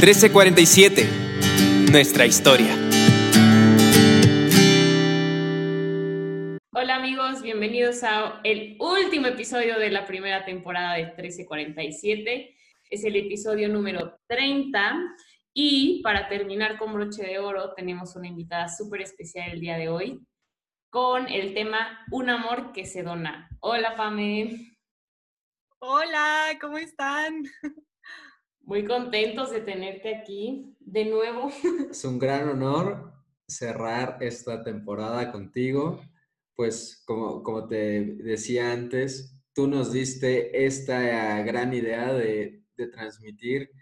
1347. Nuestra historia. Hola amigos, bienvenidos a el último episodio de la primera temporada de 1347. Es el episodio número 30 y para terminar con broche de oro tenemos una invitada súper especial el día de hoy con el tema Un amor que se dona. Hola Pame. Hola, ¿cómo están? Muy contentos de tenerte aquí de nuevo. Es un gran honor cerrar esta temporada contigo. Pues como, como te decía antes, tú nos diste esta gran idea de, de transmitir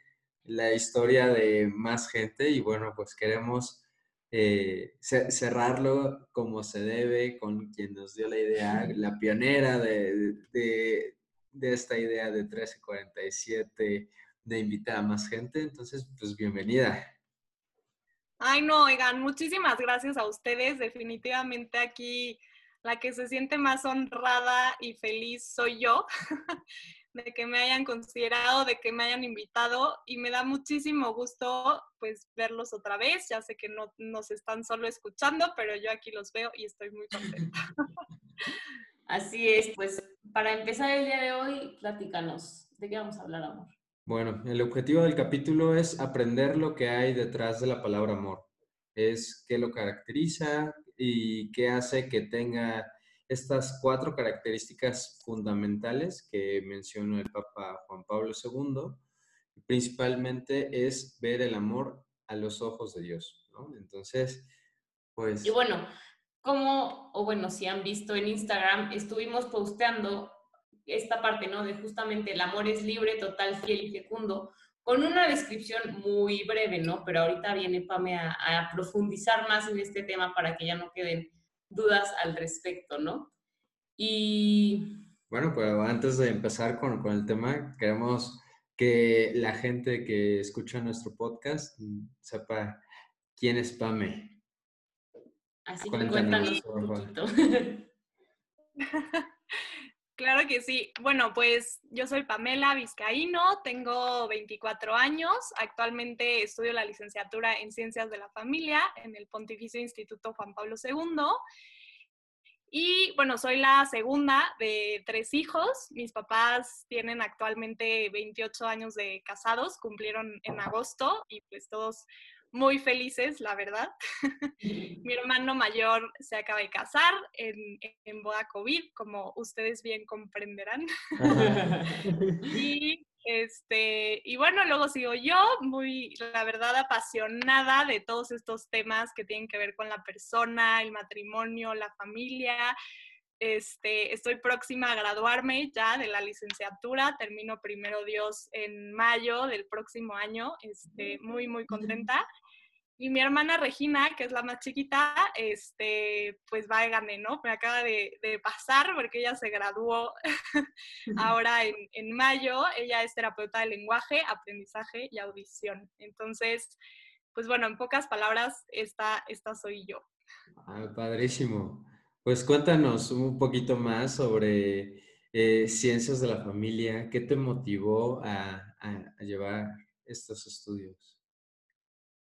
la historia de más gente y bueno, pues queremos eh, cerrarlo como se debe con quien nos dio la idea, la pionera de, de, de esta idea de 1347 de invitar a más gente. Entonces, pues bienvenida. Ay, no, oigan, muchísimas gracias a ustedes. Definitivamente aquí la que se siente más honrada y feliz soy yo de que me hayan considerado, de que me hayan invitado y me da muchísimo gusto pues verlos otra vez. Ya sé que no nos están solo escuchando, pero yo aquí los veo y estoy muy contenta. Así es, pues para empezar el día de hoy, platícanos, ¿de qué vamos a hablar, amor? Bueno, el objetivo del capítulo es aprender lo que hay detrás de la palabra amor. Es qué lo caracteriza y qué hace que tenga estas cuatro características fundamentales que mencionó el Papa Juan Pablo II. Principalmente es ver el amor a los ojos de Dios, ¿no? Entonces, pues... Y bueno, como, o bueno, si han visto en Instagram, estuvimos posteando esta parte, ¿no? De justamente el amor es libre, total, fiel y fecundo, con una descripción muy breve, ¿no? Pero ahorita viene Pame a, a, profundizar más en este tema para que ya no queden dudas al respecto, ¿no? Y... Bueno, pero antes de empezar con, con el tema, queremos que la gente que escucha nuestro podcast sepa quién es Pame. Así que cuéntanos un poquito. Claro que sí. Bueno, pues yo soy Pamela Vizcaíno, tengo 24 años, actualmente estudio la licenciatura en Ciencias de la Familia en el Pontificio Instituto Juan Pablo II. Y bueno, soy la segunda de tres hijos. Mis papás tienen actualmente 28 años de casados, cumplieron en agosto y pues todos muy felices, la verdad. Mi hermano mayor se acaba de casar en, en boda COVID, como ustedes bien comprenderán. y, este, y bueno, luego sigo yo, muy, la verdad, apasionada de todos estos temas que tienen que ver con la persona, el matrimonio, la familia. Este, estoy próxima a graduarme ya de la licenciatura, termino primero Dios en mayo del próximo año, este, muy, muy contenta. Y mi hermana Regina, que es la más chiquita, este, pues va a ganar, ¿no? Me acaba de, de, pasar porque ella se graduó ahora en, en, mayo. Ella es terapeuta de lenguaje, aprendizaje y audición. Entonces, pues bueno, en pocas palabras, esta, esta soy yo. Ah, padrísimo. Pues cuéntanos un poquito más sobre eh, ciencias de la familia. ¿Qué te motivó a, a, a llevar estos estudios?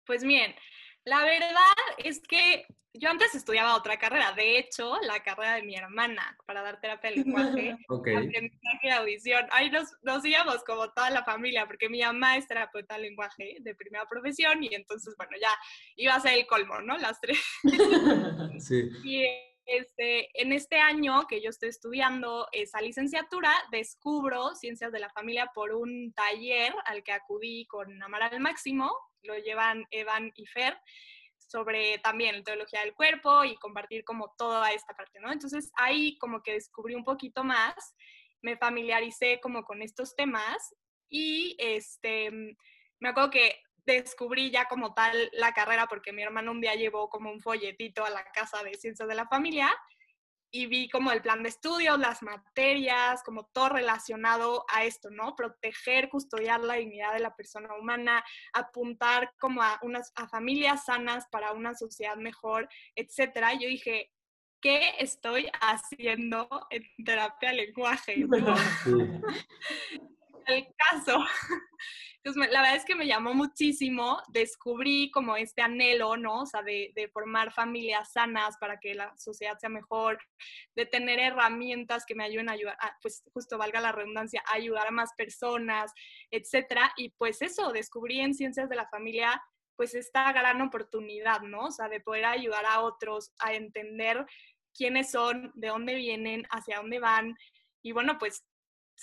Pues bien, la verdad es que yo antes estudiaba otra carrera, de hecho, la carrera de mi hermana para dar terapia de lenguaje, okay. aprendizaje y audición. Ahí nos, nos íbamos como toda la familia, porque mi mamá es terapeuta de lenguaje de primera profesión y entonces, bueno, ya iba a ser el colmo, ¿no? Las tres. sí. Y este, en este año que yo estoy estudiando esa licenciatura, descubro ciencias de la familia por un taller al que acudí con Amar al Máximo, lo llevan Evan y Fer, sobre también teología del cuerpo y compartir como toda esta parte, ¿no? Entonces ahí como que descubrí un poquito más, me familiaricé como con estos temas y este, me acuerdo que descubrí ya como tal la carrera porque mi hermano un día llevó como un folletito a la casa de ciencias de la familia y vi como el plan de estudios, las materias, como todo relacionado a esto, ¿no? Proteger, custodiar la dignidad de la persona humana, apuntar como a unas a familias sanas para una sociedad mejor, etcétera. Yo dije, ¿qué estoy haciendo en terapia lenguaje? el caso. Entonces, la verdad es que me llamó muchísimo, descubrí como este anhelo, ¿no? O sea, de, de, formar familias sanas para que la sociedad sea mejor, de tener herramientas que me ayuden a ayudar, pues justo valga la redundancia, a ayudar a más personas, etcétera. Y pues eso, descubrí en Ciencias de la Familia pues esta gran oportunidad, ¿no? O sea, de poder ayudar a otros a entender quiénes son, de dónde vienen, hacia dónde van. Y bueno, pues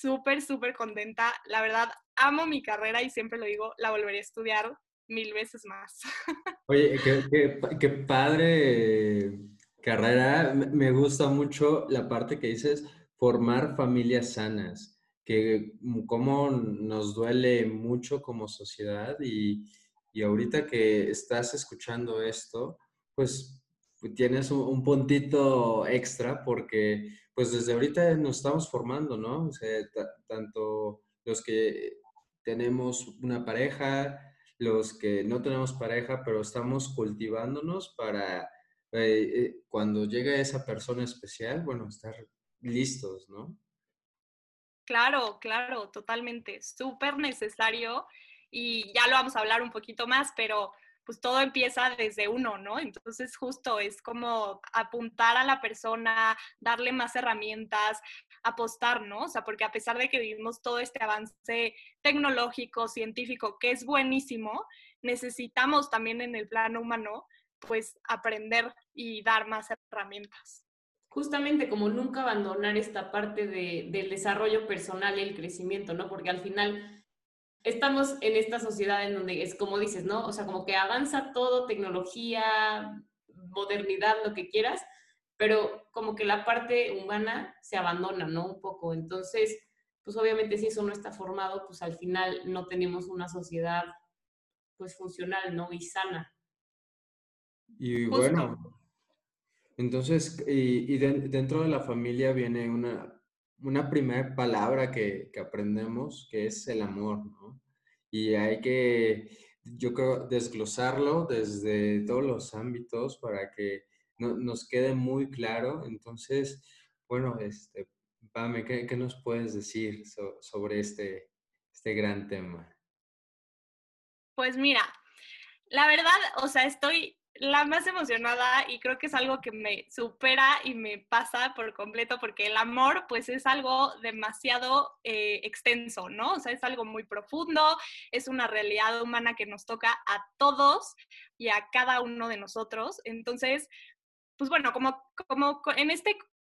súper, súper contenta. La verdad, amo mi carrera y siempre lo digo, la volveré a estudiar mil veces más. Oye, qué, qué, padre carrera. Me gusta mucho la parte que dices, formar familias sanas, que como nos duele mucho como sociedad y, y ahorita que estás escuchando esto, pues tienes un, puntito extra porque pues desde ahorita nos estamos formando, ¿no? O sea, tanto los que tenemos una pareja, los que no tenemos pareja, pero estamos cultivándonos para eh, eh, cuando llegue esa persona especial, bueno, estar listos, ¿no? Claro, claro, totalmente, súper necesario y ya lo vamos a hablar un poquito más, pero pues todo empieza desde uno, ¿no? Entonces justo es como apuntar a la persona, darle más herramientas, apostar, ¿no? O sea, porque a pesar de que vivimos todo este avance tecnológico, científico, que es buenísimo, necesitamos también en el plano humano, pues aprender y dar más herramientas. Justamente como nunca abandonar esta parte de, del desarrollo personal y el crecimiento, ¿no? Porque al final estamos en esta sociedad en donde es como dices, ¿no? O sea, como que avanza todo, tecnología, modernidad, lo que quieras, pero como que la parte humana se abandona, ¿no? Un poco. Entonces, pues obviamente si eso no está formado, pues al final no tenemos una sociedad pues funcional, ¿no? Y sana. Y bueno, entonces, y, dentro de la familia viene una, una primera palabra que, que, aprendemos, que es el amor, ¿no? Y hay que, yo creo, desglosarlo desde todos los ámbitos para que no, nos quede muy claro. Entonces, bueno, este, Pame, ¿qué, qué nos puedes decir sobre este, este gran tema? Pues mira, la verdad, o sea, estoy la más emocionada y creo que es algo que me supera y me pasa por completo porque el amor pues es algo demasiado eh, extenso, ¿no? O sea, es algo muy profundo, es una realidad humana que nos toca a todos y a cada uno de nosotros. Entonces, pues bueno, como, como en este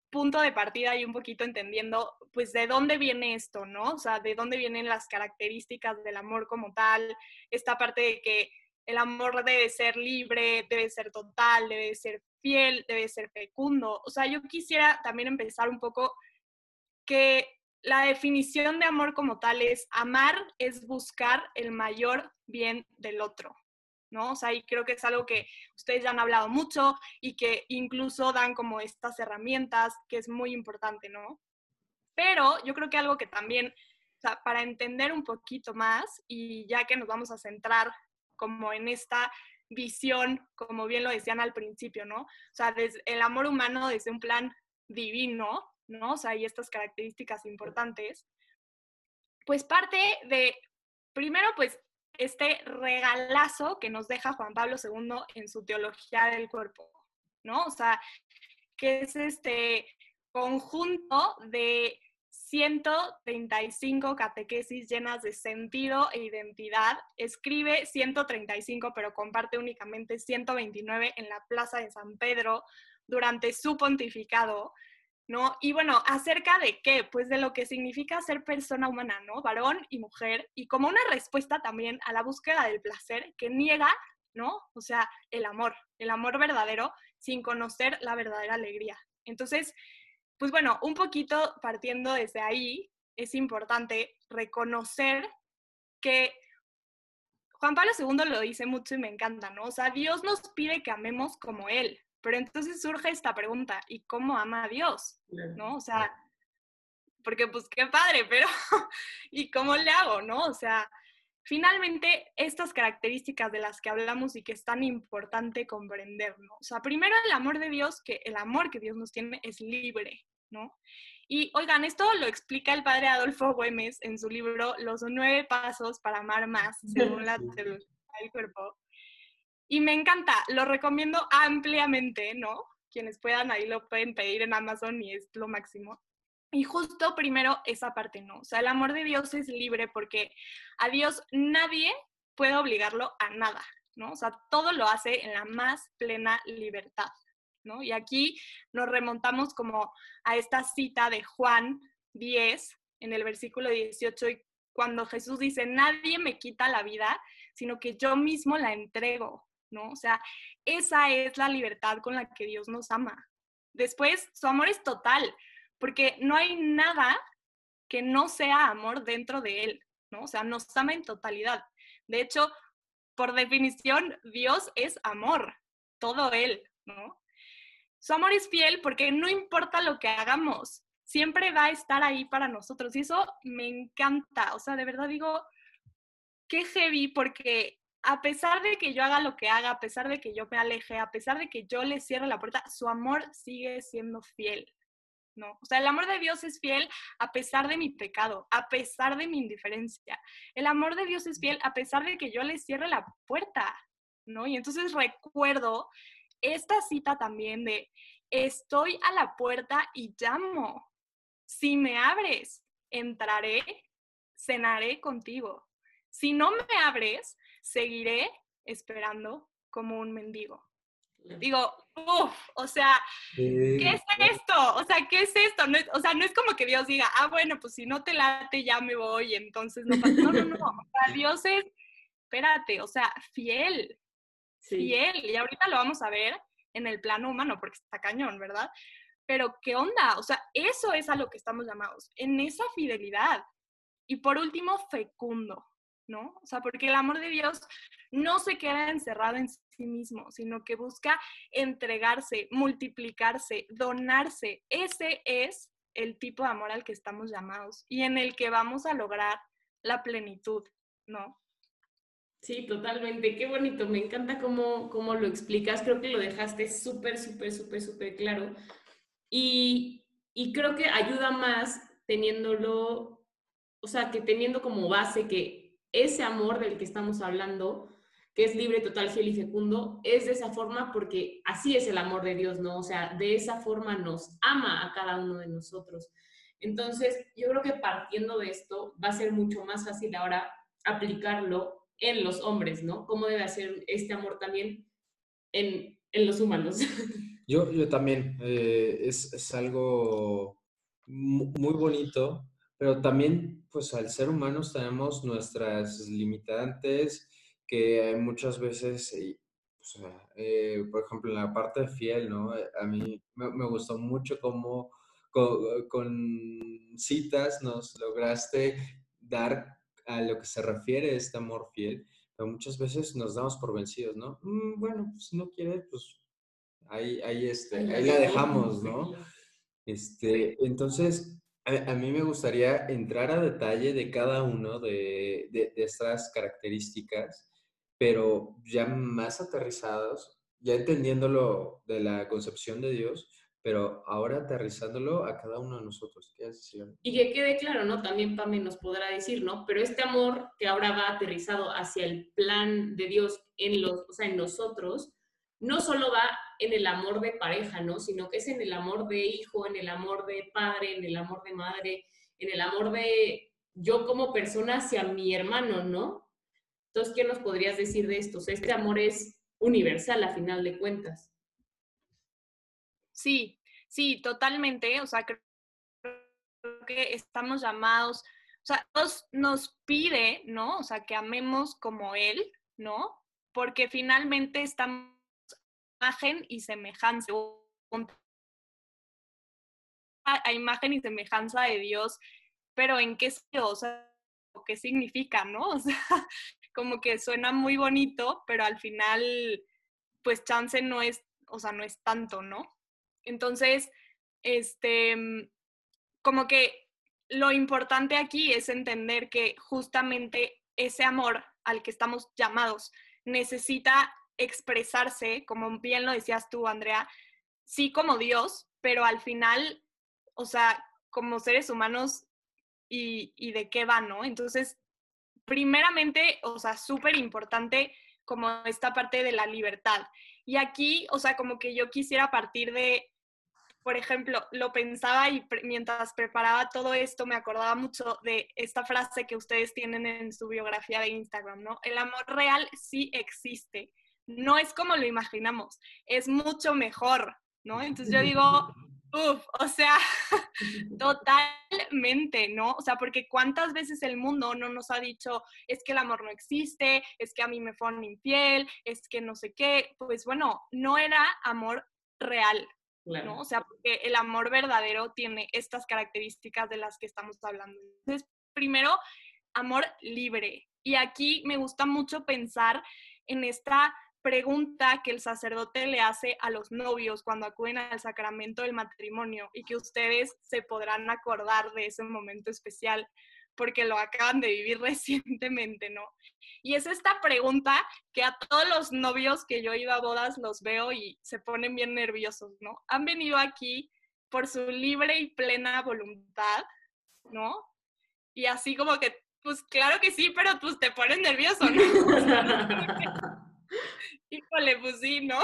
punto de partida y un poquito entendiendo pues de dónde viene esto, ¿no? O sea, de dónde vienen las características del amor como tal, esta parte de que el amor debe ser libre, debe ser total, debe ser fiel, debe ser fecundo. O sea, yo quisiera también empezar un poco que la definición de amor como tal es amar es buscar el mayor bien del otro, ¿no? O sea, y creo que es algo que ustedes ya han hablado mucho y que incluso dan como estas herramientas, que es muy importante, ¿no? Pero yo creo que algo que también, o sea, para entender un poquito más y ya que nos vamos a centrar como en esta visión, como bien lo decían al principio, ¿no? O sea, desde el amor humano desde un plan divino, ¿no? O sea, hay estas características importantes. Pues parte de, primero, pues este regalazo que nos deja Juan Pablo II en su teología del cuerpo, ¿no? O sea, que es este conjunto de 135 catequesis llenas de sentido e identidad. Escribe 135, pero comparte únicamente 129 en la Plaza de San Pedro durante su pontificado, ¿no? Y bueno, acerca de qué? Pues de lo que significa ser persona humana, ¿no? Varón y mujer, y como una respuesta también a la búsqueda del placer que niega, ¿no? O sea, el amor, el amor verdadero sin conocer la verdadera alegría. Entonces, pues bueno, un poquito partiendo desde ahí, es importante reconocer que Juan Pablo II lo dice mucho y me encanta, ¿no? O sea, Dios nos pide que amemos como Él, pero entonces surge esta pregunta, ¿y cómo ama a Dios? ¿No? O sea, porque pues qué padre, pero ¿y cómo le hago? ¿No? O sea, finalmente estas características de las que hablamos y que es tan importante comprender, ¿no? O sea, primero el amor de Dios, que el amor que Dios nos tiene es libre, ¿no? Y oigan, esto lo explica el padre Adolfo Güemes en su libro Los nueve pasos para amar más, según la teología del cuerpo. Y me encanta, lo recomiendo ampliamente, ¿no? Quienes puedan, ahí lo pueden pedir en Amazon y es lo máximo. Y justo primero esa parte, ¿no? O sea, el amor de Dios es libre porque a Dios nadie puede obligarlo a nada, ¿no? O sea, todo lo hace en la más plena libertad, ¿no? Y aquí nos remontamos como a esta cita de Juan 10, en el versículo 18, cuando Jesús dice, nadie me quita la vida, sino que yo mismo la entrego, ¿no? O sea, esa es la libertad con la que Dios nos ama. Después, su amor es total, porque no hay nada que no sea amor dentro de Él, ¿no? O sea, nos ama en totalidad. De hecho, por definición, Dios es amor, todo Él, ¿no? Su amor es fiel porque no importa lo que hagamos, siempre va a estar ahí para nosotros. Y eso me encanta. O sea, de verdad digo, qué heavy, porque a pesar de que yo haga lo que haga, a pesar de que yo me aleje, a pesar de que yo le cierre la puerta, su amor sigue siendo fiel. O sea, el amor de Dios es fiel a pesar de mi pecado, a pesar de mi indiferencia. El amor de Dios es fiel a pesar de que yo le cierre la puerta, ¿no? Y entonces recuerdo esta cita también de, estoy a la puerta y llamo. Si me abres, entraré, cenaré contigo. Si no me abres, seguiré esperando como un mendigo. Digo, uff, o sea, ¿qué es esto? O sea, ¿qué es esto? No o sea, no es como que Dios diga, ah, bueno, pues si no te late ya me voy, entonces no pasa. No, no, no. O sea, Dios es, espérate, o sea, fiel, fiel. Y ahorita lo vamos a ver en el plano humano, porque está cañón, ¿verdad? Pero, ¿qué onda? O sea, eso es a lo que estamos llamados, en esa fidelidad. Y por último, fecundo. ¿no? O sea, porque el amor de Dios no se queda encerrado en mismo, sino que busca entregarse, multiplicarse, donarse. Ese es el tipo de amor al que estamos llamados y en el que vamos a lograr la plenitud, ¿no? Sí, totalmente. Qué bonito. Me encanta cómo, cómo lo explicas. Creo que lo dejaste súper, súper, súper, súper claro. Y, y creo que ayuda más teniéndolo, o sea, que teniendo como base que ese amor del que estamos hablando, que es libre, total, fiel y fecundo, es de esa forma porque así es el amor de Dios, ¿no? O sea, de esa forma nos ama a cada uno de nosotros. Entonces, yo creo que partiendo de esto va a ser mucho más fácil ahora aplicarlo en los hombres, ¿no? ¿Cómo debe hacer este amor también en, los humanos? Yo, yo también, eh, es, es algo muy bonito pero también, pues al ser humanos tenemos nuestras limitantes que muchas veces, eh, eh, por ejemplo, en la parte fiel, ¿no? Eh, a mí me, gustó mucho cómo con, citas nos lograste dar a lo que se refiere este amor fiel, pero muchas veces nos damos por vencidos, ¿no? Mm, bueno, pues si no quiere, pues ahí, ahí, este, ahí la dejamos, ¿no? Este, entonces, a, mí me gustaría entrar a detalle de cada uno de, de, estas características, pero ya más aterrizados, ya entendiéndolo de la concepción de Dios, pero ahora aterrizándolo a cada uno de nosotros. ¿Qué Y que quede claro, ¿no? También Pame nos podrá decir, ¿no? Pero este amor que ahora va aterrizado hacia el plan de Dios en, los, o sea, en nosotros, no solo va en el amor de pareja, ¿no? Sino que es en el amor de hijo, en el amor de padre, en el amor de madre, en el amor de yo como persona hacia mi hermano, ¿no? Entonces, ¿qué nos podrías decir de esto? este amor es universal a final de cuentas. Sí, sí, totalmente. O sea, creo que estamos llamados, o sea, Dios nos pide, ¿no? O sea, que amemos como Él, ¿no? Porque finalmente estamos imagen y semejanza, a imagen y semejanza de Dios, pero en qué, o sea, qué significa, ¿no? O sea, como que suena muy bonito, pero al final, pues chance no es, o sea, no es tanto, ¿no? Entonces, este, como que lo importante aquí es entender que justamente ese amor al que estamos llamados necesita expresarse, como bien lo decías tú, Andrea, sí como Dios, pero al final, o sea, como seres humanos y, y de qué va, ¿no? Entonces, primeramente, o sea, súper importante como esta parte de la libertad. Y aquí, o sea, como que yo quisiera partir de, por ejemplo, lo pensaba y mientras preparaba todo esto me acordaba mucho de esta frase que ustedes tienen en su biografía de Instagram, ¿no? El amor real sí existe. No es como lo imaginamos, es mucho mejor, ¿no? Entonces yo digo, Uf, o sea, totalmente, ¿no? O sea, porque cuántas veces el mundo no nos ha dicho, es que el amor no existe, es que a mí me fueron infiel, es que no sé qué, pues bueno, no era amor real, ¿no? O sea, porque el amor verdadero tiene estas características de las que estamos hablando. Entonces, primero, amor libre. Y aquí me gusta mucho pensar en esta pregunta que el sacerdote le hace a los novios cuando acuden al sacramento del matrimonio y que ustedes se podrán acordar de ese momento especial porque lo acaban de vivir recientemente, ¿no? Y es esta pregunta que a todos los novios que yo he ido a bodas los veo y se ponen bien nerviosos, ¿no? Han venido aquí por su libre y plena voluntad, ¿no? Y así como que, pues claro que sí, pero pues te pones nervioso, ¿no? Híjole, pues sí, ¿no?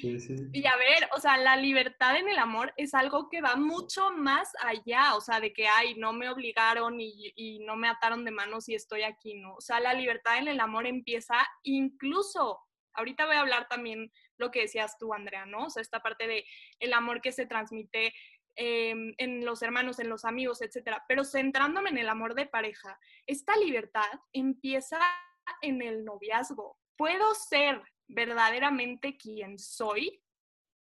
Sí, sí. Y a ver, o sea, la libertad en el amor es algo que va mucho más allá, o sea, de que, ay, no me obligaron y, y no me ataron de manos y estoy aquí, ¿no? O sea, la libertad en el amor empieza incluso, ahorita voy a hablar también lo que decías tú, Andrea, ¿no? O sea, esta parte de el amor que se transmite em, en los hermanos, en los amigos, etcétera. Pero centrándome en el amor de pareja, esta libertad empieza en el noviazgo. Puedo ser verdaderamente quien soy,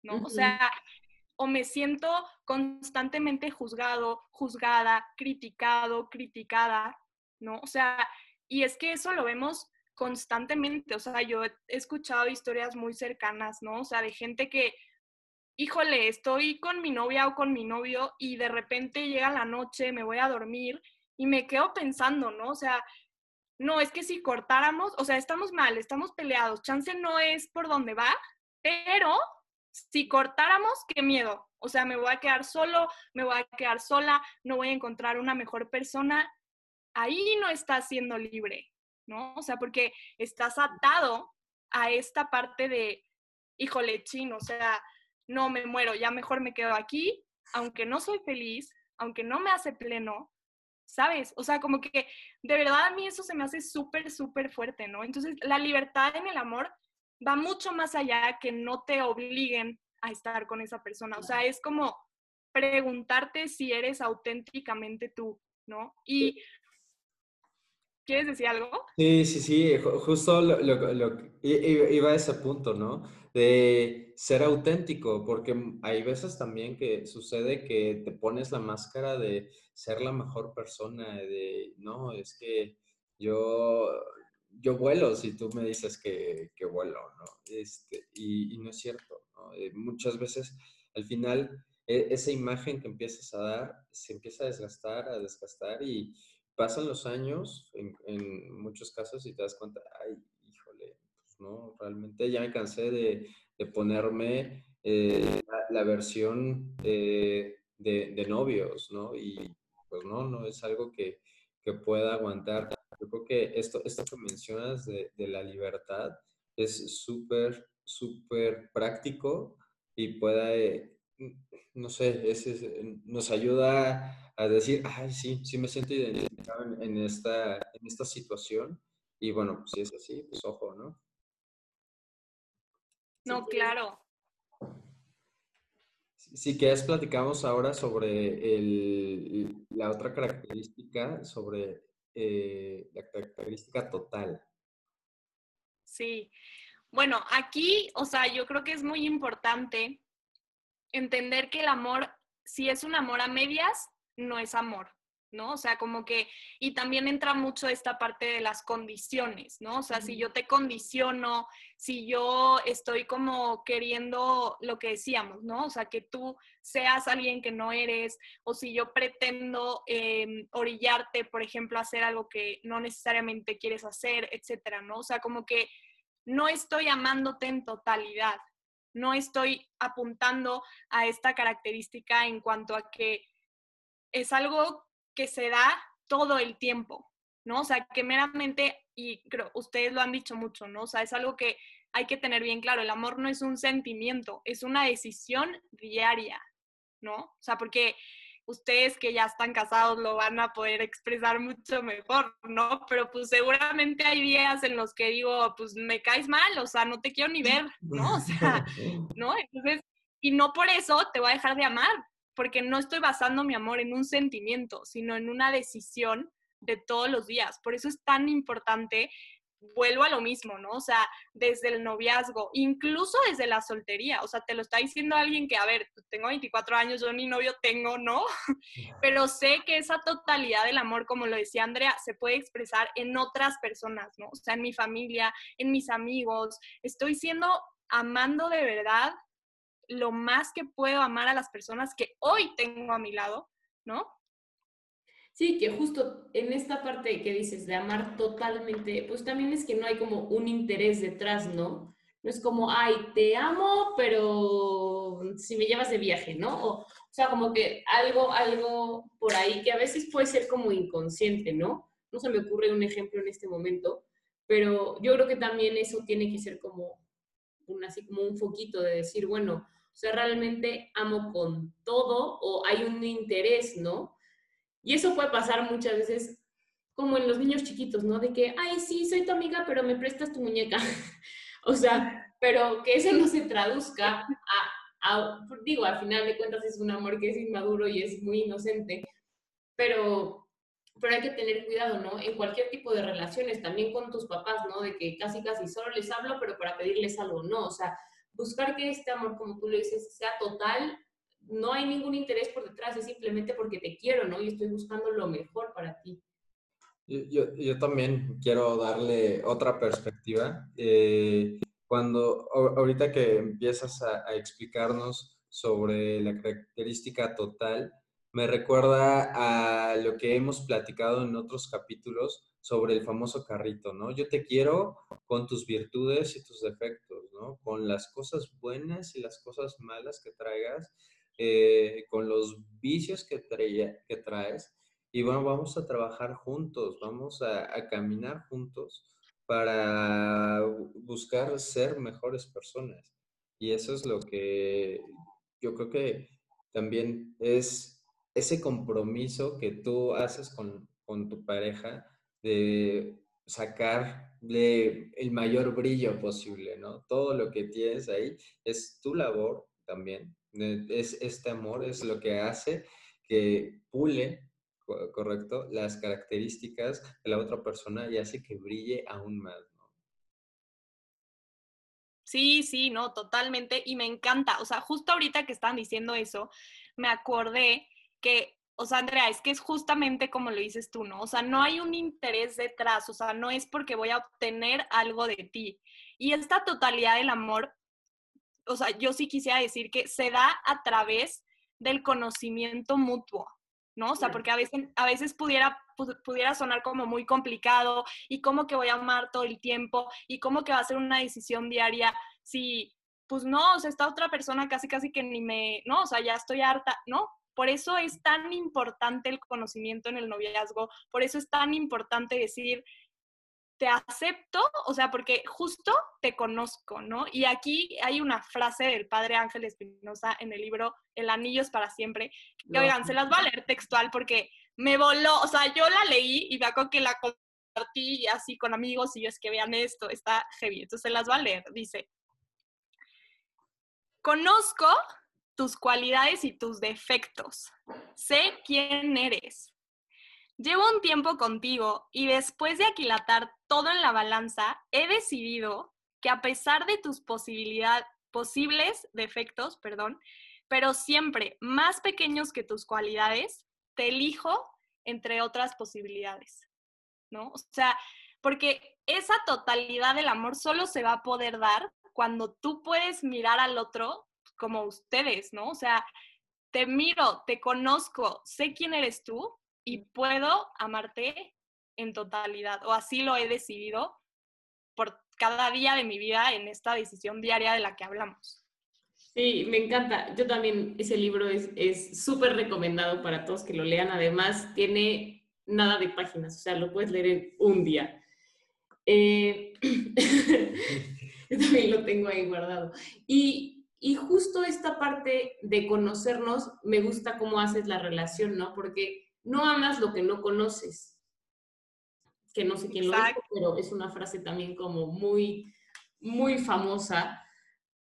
¿no? O sea, o me siento constantemente juzgado, juzgada, criticado, criticada, ¿no? O sea, y es que eso lo vemos constantemente, o sea, yo he escuchado historias muy cercanas, ¿no? O sea, de gente que, híjole, estoy con mi novia o con mi novio y de repente llega la noche, me voy a dormir y me quedo pensando, ¿no? O sea, no, es que si cortáramos, o sea, estamos mal, estamos peleados, chance no es por donde va, pero si cortáramos, qué miedo. O sea, me voy a quedar solo, me voy a quedar sola, no voy a encontrar una mejor persona. Ahí no estás siendo libre, ¿no? O sea, porque estás atado a esta parte de, híjole, chino, o sea, no me muero, ya mejor me quedo aquí, aunque no soy feliz, aunque no me hace pleno, ¿sabes? O sea, como que de verdad a mí eso se me hace súper, súper fuerte, ¿no? Entonces, la libertad en el amor va mucho más allá que no te obliguen a estar con esa persona. O sea, es como preguntarte si eres auténticamente tú, ¿no? Y ¿Quieres decir algo? Sí, sí, sí, justo lo, lo, iba a ese punto, ¿no? De ser auténtico, porque hay veces también que sucede que te pones la máscara de ser la mejor persona, de, no, es que yo, yo vuelo si tú me dices que, que vuelo, ¿no? Este, y, y, no es cierto, ¿no? Eh, muchas veces al final e, esa imagen que empiezas a dar se empieza a desgastar, a desgastar y pasan los años en, muchos casos y te das cuenta, ay, híjole, pues no, realmente ya me cansé de, ponerme eh, la, versión de, novios, ¿no? Y pues no, no es algo que, pueda aguantar. Yo creo que esto, esto que mencionas de, la libertad es súper, súper práctico y puede, no sé, nos ayuda a decir, ay, sí, sí me siento identificado en, esta, en esta situación. Y bueno, si es así, pues ojo, ¿no? No, claro. Si quieres, platicamos ahora sobre el, la otra característica, sobre eh, la característica total. Sí. Bueno, aquí, o sea, yo creo que es muy importante entender que el amor, si es un amor a medias, no es amor, ¿no? O sea, como que, y también entra mucho esta parte de las condiciones, ¿no? O sea, si yo te condiciono, si yo estoy como queriendo lo que decíamos, ¿no? O sea, que tú seas alguien que no eres, o si yo pretendo em, orillarte, por ejemplo, a hacer algo que no necesariamente quieres hacer, etcétera, ¿no? O sea, como que no estoy amándote en totalidad, no estoy apuntando a esta característica en cuanto a que es algo que se da todo el tiempo, ¿no? O sea, que meramente, y creo, ustedes lo han dicho mucho, ¿no? O sea, es algo que hay que tener bien claro, el amor no es un sentimiento, es una decisión diaria, ¿no? O sea, porque ustedes que ya están casados lo van a poder expresar mucho mejor, ¿no? Pero pues seguramente hay días en los que digo, pues me caes mal, o sea, no te quiero ni ver, ¿no? O sea, ¿no? Entonces, y no por eso te voy a dejar de amar, porque no estoy basando mi amor en un sentimiento, sino en una decisión de todos los días. Por eso es tan importante vuelvo a lo mismo, ¿no? O sea, desde el noviazgo, incluso desde la soltería, o sea, te lo está diciendo alguien que, a ver, tengo 24 años, yo ni novio tengo, ¿no? Pero sé que esa totalidad del amor, como lo decía Andrea, se puede expresar en otras personas, ¿no? O sea, en mi familia, en mis amigos, estoy siendo amando de verdad lo más que puedo amar a las personas que hoy tengo a mi lado, ¿no? Sí, que justo en esta parte que dices de amar totalmente, pues también es que no hay como un interés detrás, ¿no? No es como, ay, te amo, pero si me llevas de viaje, ¿no? O, o sea, como que algo, algo por ahí que a veces puede ser como inconsciente, ¿no? No se me ocurre un ejemplo en este momento, pero yo creo que también eso tiene que ser como un, así como un foquito de decir, bueno, sea, realmente amo con todo o hay un interés, ¿no? Y eso puede pasar muchas veces como en los niños chiquitos, ¿no? De que, ay, sí, soy tu amiga, pero me prestas tu muñeca. o sea, pero que eso no se traduzca a, digo, al final de cuentas es un amor que es inmaduro y es muy inocente, pero, pero hay que tener cuidado, ¿no? En cualquier tipo de relaciones, también con tus papás, ¿no? De que casi, casi solo les hablo, pero para pedirles algo, ¿no? O sea, buscar que este amor, como tú le dices, sea total no hay ningún interés por detrás, es simplemente porque te quiero, ¿no? Y estoy buscando lo mejor para ti. Yo, yo, también quiero darle otra perspectiva. Eh, cuando ahorita que empiezas a, a, explicarnos sobre la característica total, me recuerda a lo que hemos platicado en otros capítulos sobre el famoso carrito, ¿no? Yo te quiero con tus virtudes y tus defectos, Con las cosas buenas y las cosas malas que traigas eh, con los vicios que, traes y bueno, vamos a trabajar juntos, vamos a, a, caminar juntos para buscar ser mejores personas. Y eso es lo que yo creo que también es ese compromiso que tú haces con, con tu pareja de sacarle el mayor brillo posible, ¿no? Todo lo que tienes ahí es tu labor también es, este amor es lo que hace que pule, correcto, las características de la otra persona y hace que brille aún más. ¿no? Sí, sí, no, totalmente. Y me encanta. O sea, justo ahorita que estaban diciendo eso, me acordé que o sea, Andrea, es que es justamente como lo dices tú, ¿no? O sea, no hay un interés detrás, o sea, no es porque voy a obtener algo de ti. Y esta totalidad del amor o sea, yo sí quisiera decir que se da a través del conocimiento mutuo, ¿no? O sea, porque a veces, a veces pudiera, pudiera sonar como muy complicado y cómo que voy a amar todo el tiempo y cómo que va a ser una decisión diaria si, pues no, o sea, esta otra persona casi casi que ni me, no, o sea, ya estoy harta, ¿no? Por eso es tan importante el conocimiento en el noviazgo, por eso es tan importante decir, te acepto, o sea, porque justo te conozco, ¿no? Y aquí hay una frase del padre Ángel Espinosa en el libro El anillo es para siempre, que oigan, se las voy a leer textual porque me voló, o sea, yo la leí y me acuerdo que la compartí así con amigos y yo es que vean esto, está heavy, entonces se las voy a leer, dice, conozco tus cualidades y tus defectos, sé quién eres, Llevo un tiempo contigo y después de aquilatar todo en la balanza, he decidido que a pesar de tus posibilidades, posibles defectos, perdón, pero siempre más pequeños que tus cualidades, te elijo entre otras posibilidades, ¿no? O sea, porque esa totalidad del amor solo se va a poder dar cuando tú puedes mirar al otro como ustedes, ¿no? O sea, te miro, te conozco, sé quién eres tú y puedo amarte en totalidad, o así lo he decidido por cada día de mi vida en esta decisión diaria de la que hablamos. Sí, me encanta. Yo también, ese libro es súper recomendado para todos que lo lean. Además, tiene nada de páginas, o sea, lo puedes leer en un día. Eh, yo también lo tengo ahí guardado. Y, y justo esta parte de conocernos, me gusta cómo haces la relación, ¿no? Porque no amas lo que no conoces. Que no sé quién lo dijo, pero es una frase también como muy, muy famosa.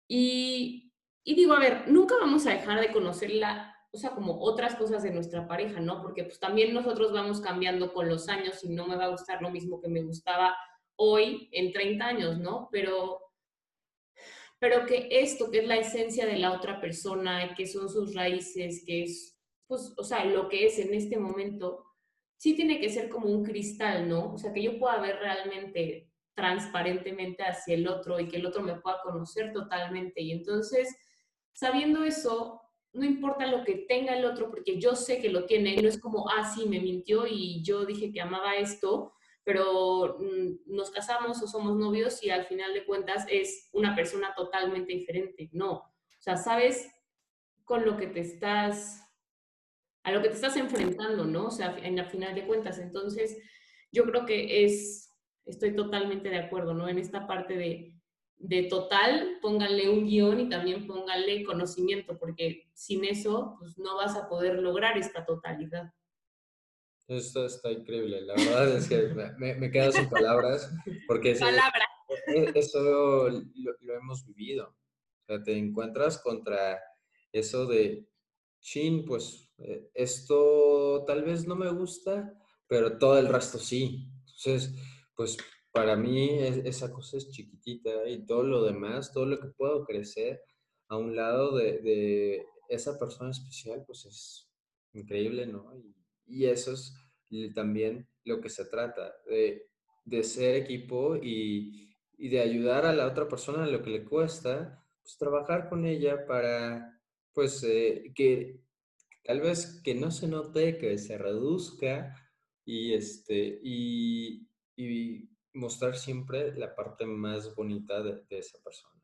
Y y digo, a ver, nunca vamos a dejar de conocerla, o sea, como otras cosas de nuestra pareja, ¿no? Porque pues también nosotros vamos cambiando con los años y no me va a gustar lo mismo que me gustaba hoy en 30 años, ¿no? Pero, pero que esto, que es la esencia de la otra persona, que son sus raíces, que es, pues, o sea, lo que es en este momento, sí tiene que ser como un cristal, ¿no? O sea, que yo pueda ver realmente transparentemente hacia el otro y que el otro me pueda conocer totalmente. Y entonces sabiendo eso, no importa lo que tenga el otro, porque yo sé que lo tiene, no es como, ah, sí, me mintió y yo dije que amaba esto, pero mm, nos casamos o somos novios y al final de cuentas es una persona totalmente diferente. No, o sea, sabes con lo que te estás, a lo que te estás enfrentando, ¿no? O sea, en el final de cuentas. Entonces, yo creo que es, estoy totalmente de acuerdo, ¿no? En esta parte de, de total, pónganle un guion y también pónganle conocimiento, porque sin eso pues, no vas a poder lograr esta totalidad. Esto está increíble, la verdad es que me, me quedo sin palabras, porque Palabra. E, eso lo, hemos vivido. O sea, te encuentras contra eso de, chin, pues eh, esto tal vez no me gusta, pero todo el resto sí. Entonces, pues para mí esa cosa es chiquitita y todo lo demás, todo lo que puedo crecer a un lado de, esa persona especial, pues es increíble, ¿no? Y, eso es también lo que se trata, de, ser equipo y, de ayudar a la otra persona en lo que le cuesta, pues trabajar con ella para, pues, eh, que tal vez que no se note, que se reduzca y, este, y, y mostrar siempre la parte más bonita de, esa persona.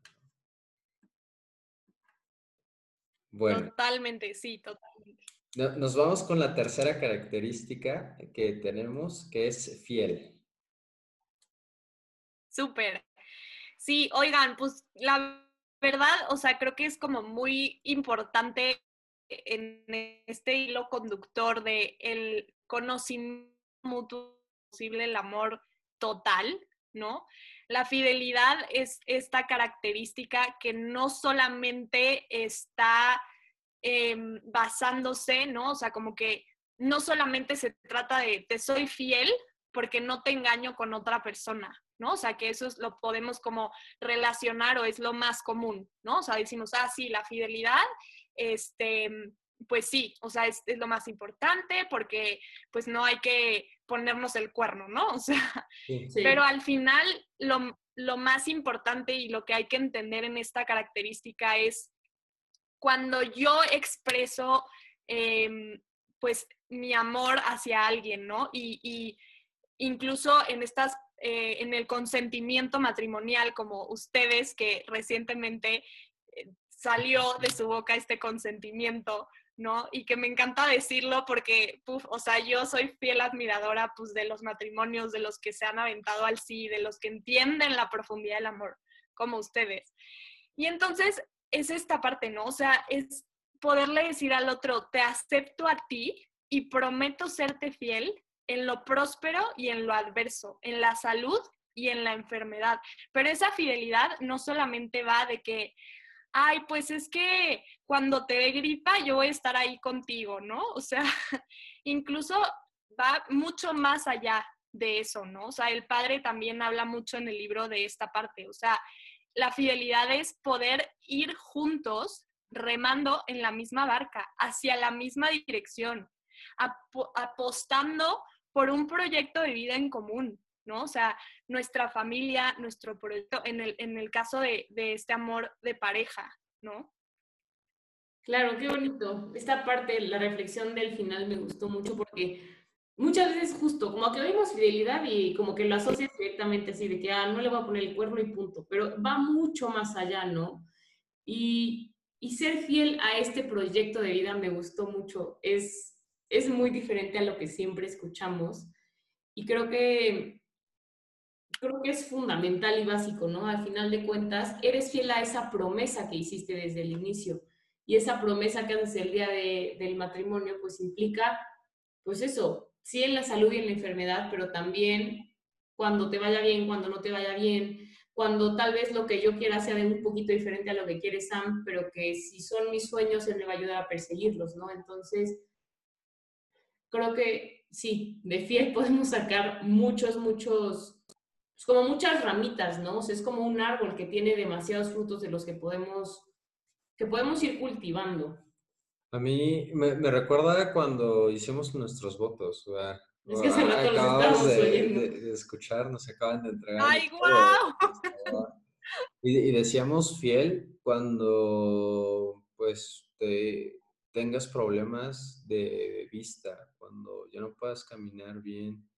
Bueno. Totalmente, sí, totalmente. Nos vamos con la tercera característica que tenemos, que es fiel. Súper. Sí, oigan, pues la verdad, o sea, creo que es como muy importante en este hilo conductor de el conocimiento mutuo posible, el amor total, ¿no? La fidelidad es esta característica que no solamente está em, basándose, ¿no? O sea, como que no solamente se trata de te soy fiel porque no te engaño con otra persona, ¿no? O sea, que eso lo podemos como relacionar o es lo más común, ¿no? O sea, decimos, ah, sí, la fidelidad, este, pues sí, o sea, es, lo más importante porque pues no hay que ponernos el cuerno, ¿no? O sea, pero al final lo, más importante y lo que hay que entender en esta característica es cuando yo expreso em, pues mi amor hacia alguien, ¿no? Y, incluso en estas, eh, en el consentimiento matrimonial, como ustedes que recientemente eh, salió de su boca este consentimiento, ¿no? Y que me encanta decirlo porque, o sea, yo soy fiel admiradora, pues, de los matrimonios, de los que se han aventado al sí, de los que entienden la profundidad del amor, como ustedes. Y entonces, es esta parte, ¿no? O sea, es poderle decir al otro, te acepto a ti y prometo serte fiel en lo próspero y en lo adverso, en la salud y en la enfermedad. Pero esa fidelidad no solamente va de que, ay, pues es que cuando te dé gripa yo voy a estar ahí contigo, ¿no? O sea, incluso va mucho más allá de eso, ¿no? O sea, el padre también habla mucho en el libro de esta parte, o sea, la fidelidad es poder ir juntos remando en la misma barca, hacia la misma dirección, apostando por un proyecto de vida en común, ¿no? O sea, nuestra familia, nuestro proyecto, en el, en el caso de, de este amor de pareja, ¿no? Claro, qué bonito. Esta parte, la reflexión del final me gustó mucho porque muchas veces justo, como que oímos fidelidad y como que lo asocias directamente así, de que ah, no le voy a poner el cuerno y punto, pero va mucho más allá, ¿no? Y, y ser fiel a este proyecto de vida me gustó mucho. Es, es muy diferente a lo que siempre escuchamos y creo que creo que es fundamental y básico, ¿no? Al final de cuentas, eres fiel a esa promesa que hiciste desde el inicio. Y esa promesa que haces el día del matrimonio, pues implica, pues eso, sí en la salud y en la enfermedad, pero también cuando te vaya bien, cuando no te vaya bien, cuando tal vez lo que yo quiera sea de un poquito diferente a lo que quiere Sam, pero que si son mis sueños, él me va a ayudar a perseguirlos, ¿no? Entonces, creo que sí, de fiel podemos sacar muchos, muchos, pues como muchas ramitas, ¿no? Es como un árbol que tiene demasiados frutos de los que podemos, que podemos ir cultivando. A mí me, me recuerda cuando hicimos nuestros votos, ¿verdad? Es que se rato Acabamos de, oyendo. de- de escuchar, nos acaban de entregar. ¡Ay, guau! Y, y decíamos fiel cuando pues te tengas problemas de vista, cuando ya no puedas caminar bien,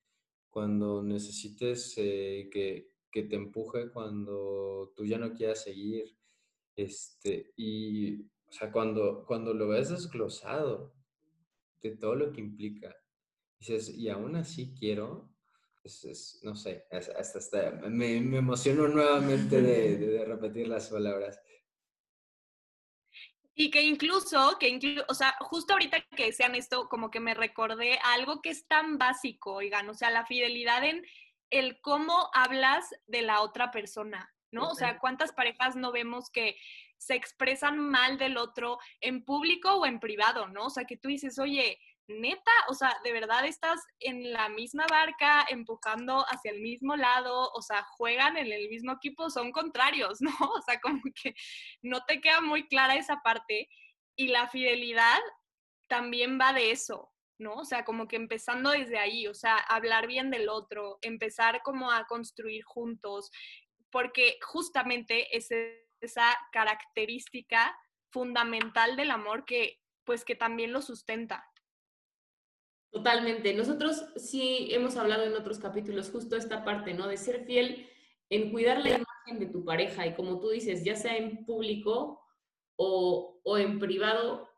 cuando necesites eh, que, que te empuje, cuando tú ya no quieras seguir. Este, y, sea, cuando, cuando lo ves desglosado de todo lo que implica, dices, y aún así quiero, es, es- no sé, hasta, hasta me, me emociono nuevamente de, de- de repetir las palabras. Y que incluso, que inclu o sea, justo ahorita que decían esto, como que me recordé algo que es tan básico, oigan, o sea, la fidelidad en el cómo hablas de la otra persona, ¿no? O sea, ¿cuántas parejas no vemos que se expresan mal del otro en público o en privado, ¿no? O sea, que tú dices, oye, neta, o sea, de verdad estás en la misma barca, empujando hacia el mismo lado, o sea, juegan en el mismo equipo, son contrarios, ¿no? O sea, como que no te queda muy clara esa parte. Y la fidelidad también va de eso, ¿no? O sea, como que empezando desde ahí, o sea, hablar bien del otro, empezar como a construir juntos, porque justamente es esa característica fundamental del amor que pues que también lo sustenta. Totalmente. Nosotros sí hemos hablado en otros capítulos justo esta parte, ¿no? De ser fiel en cuidar la imagen de tu pareja y como tú dices, ya sea en público o, o en privado,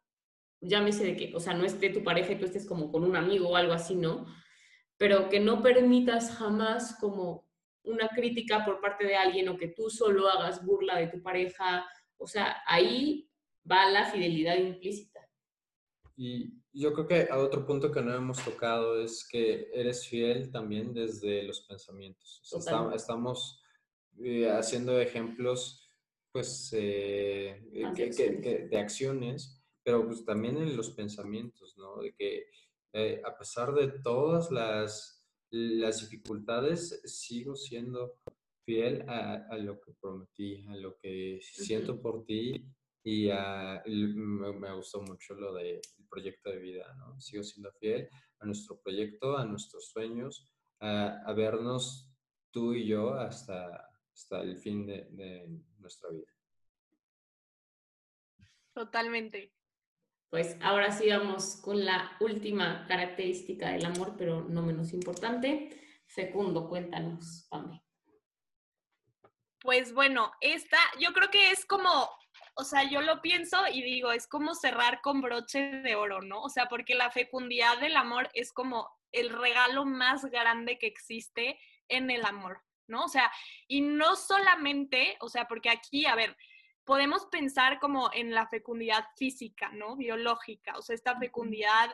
llámese de que, o sea, no esté tu pareja y tú estés como con un amigo o algo así, ¿no? Pero que no permitas jamás como una crítica por parte de alguien o que tú solo hagas burla de tu pareja. O sea, ahí va la fidelidad implícita. Y yo creo que a otro punto que no hemos tocado es que eres fiel también desde los pensamientos. Totalmente. estamos eh, haciendo ejemplos, pues, eh, que- de que- acciones. que- de acciones, pero pues también en los pensamientos, ¿no? De que eh, a pesar de todas las, las dificultades, sigo siendo fiel a, a lo que prometí, a lo que siento por ti y a- me, me gustó mucho lo del proyecto de vida, ¿no? Sigo siendo fiel a nuestro proyecto, a nuestros sueños, a, a vernos tú y yo hasta, hasta el fin de, de nuestra vida. Totalmente. Pues ahora sí vamos con la última característica del amor, pero no menos importante. Fecundo, cuéntanos, Pame. Pues bueno, esta yo creo que es como, o sea, yo lo pienso y digo, es como cerrar con broche de oro, ¿no? O sea, porque la fecundidad del amor es como el regalo más grande que existe en el amor, ¿no? O sea, y no solamente, o sea, porque aquí, a ver, podemos pensar como en la fecundidad física, ¿no? Biológica, o sea, esta fecundidad